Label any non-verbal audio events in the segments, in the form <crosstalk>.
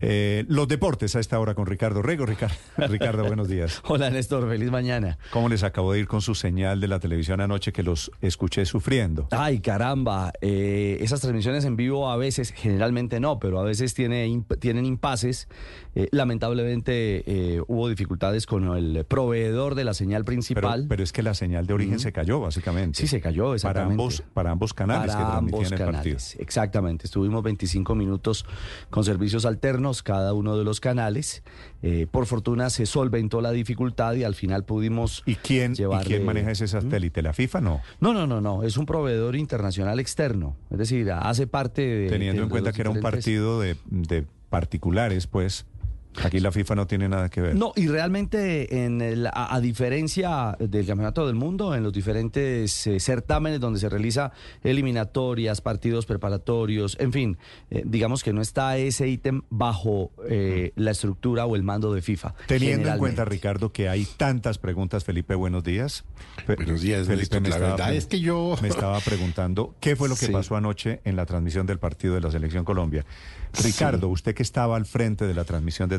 Eh, los deportes a esta hora con Ricardo Rego. Ricardo, <laughs> Ricardo, buenos días. Hola Néstor, feliz mañana. ¿Cómo les acabó de ir con su señal de la televisión anoche que los escuché sufriendo? Ay, caramba, eh, esas transmisiones en vivo a veces, generalmente no, pero a veces tiene, imp- tienen impases. Eh, lamentablemente eh, hubo dificultades con el proveedor de la señal principal. pero es que la señal de origen se cayó, básicamente. Sí, se cayó, Para exactamente. ambos, para ambos canales Para que transmitían ambos el partido. exactamente. Estuvimos 25 minutos con servicios alternos, cada uno de los canales. Eh, por fortuna se solventó la dificultad y al final pudimos ¿Y quién, ¿y llevarle- quién maneja ese satélite? ¿La FIFA no? No, no, no, no. Es un proveedor internacional externo. Es decir, hace parte de. Teniendo de en cuenta que era un partido de, de particulares, pues aquí la FIFA no tiene nada que ver. No, y realmente, en el- a, a diferencia del Campeonato del Mundo, en los diferentes eh, certámenes donde se realiza eliminatorias, partidos preparatorios, en fin, eh, digamos que no está ese ítem bajo eh, la estructura o el mando de FIFA. Teniendo en cuenta. Ricardo, que hay tantas preguntas, Felipe, buenos días. Fe- Buenos días, Felipe. Néstor. Me La estaba, verdad es que yo- me estaba preguntando qué fue lo que Sí. pasó anoche en la transmisión del partido de la Selección Colombia. Ricardo, usted que estaba al frente de la transmisión de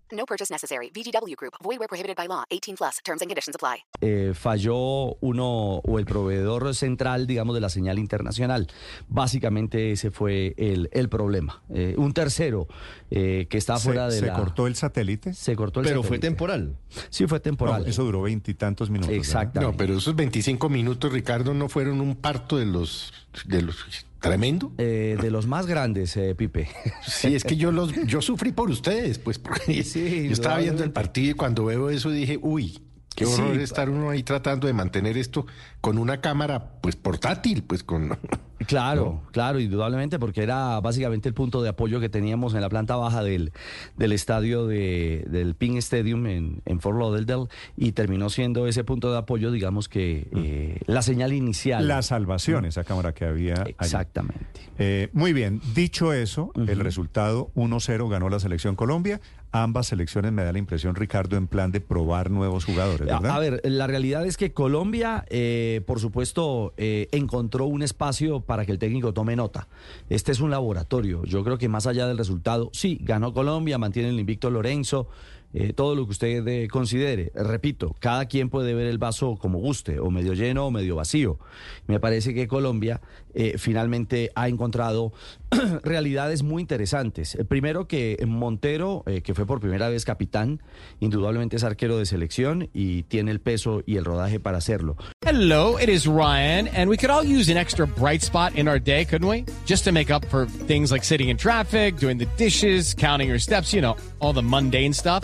No purchase necessary. VGW Group. Void where prohibited by law. 18 plus. Terms and conditions apply. eh, falló uno o el proveedor central, digamos, de la señal internacional. Básicamente ese fue el, el problema. Eh, un tercero eh, que está ¿Se, fuera de se la... cortó el satélite? Se cortó el Pero fue satélite. temporal. Sí, fue temporal. No, eso duró veintitantos minutos. ¿verdad? Exactamente. No, pero esos 25 minutos, Ricardo, no fueron un parto de los de los tremendo. Eh, de los más grandes, eh, Pipe. Sí, es que yo los yo sufrí por ustedes, pues porque Sí, yo estaba viendo el partido y cuando veo eso dije, uy, qué horror estar uno ahí tratando de mantener esto con una cámara pues portátil, pues con Claro, claro, indudablemente, porque era básicamente el punto de apoyo que teníamos en la planta baja del, del estadio de, del Ping Stadium en, en Fort Lauderdale y terminó siendo ese punto de apoyo, digamos que eh, la señal inicial. La salvación, esa cámara que había. Exactamente. Eh, muy bien, dicho eso, el resultado 1-0 ganó la selección Colombia. Ambas selecciones me da la impresión, Ricardo, en plan de probar nuevos jugadores, A, ¿verdad? a ver, la realidad es que Colombia, eh, por supuesto, eh, encontró un espacio para que el técnico tome nota. Este es un laboratorio. Yo creo que más allá del resultado, sí, ganó Colombia, mantiene el invicto Lorenzo, eh, todo lo que usted eh, considere. Repito, cada quien puede ver el vaso como guste, o medio lleno o medio vacío. Me parece que Colombia eh, finalmente ha encontrado <clears throat> realidades muy interesantes. Eh, Primero que Montero, eh, que fue por primera vez capitán, indudablemente es arquero de selección y tiene el peso y el rodaje para hacerlo. Hello, it is Ryan, and we could all use an extra bright spot in our day, couldn't we? Just to make up for things like sitting in traffic, doing the dishes, counting your steps, you know, all the mundane stuff.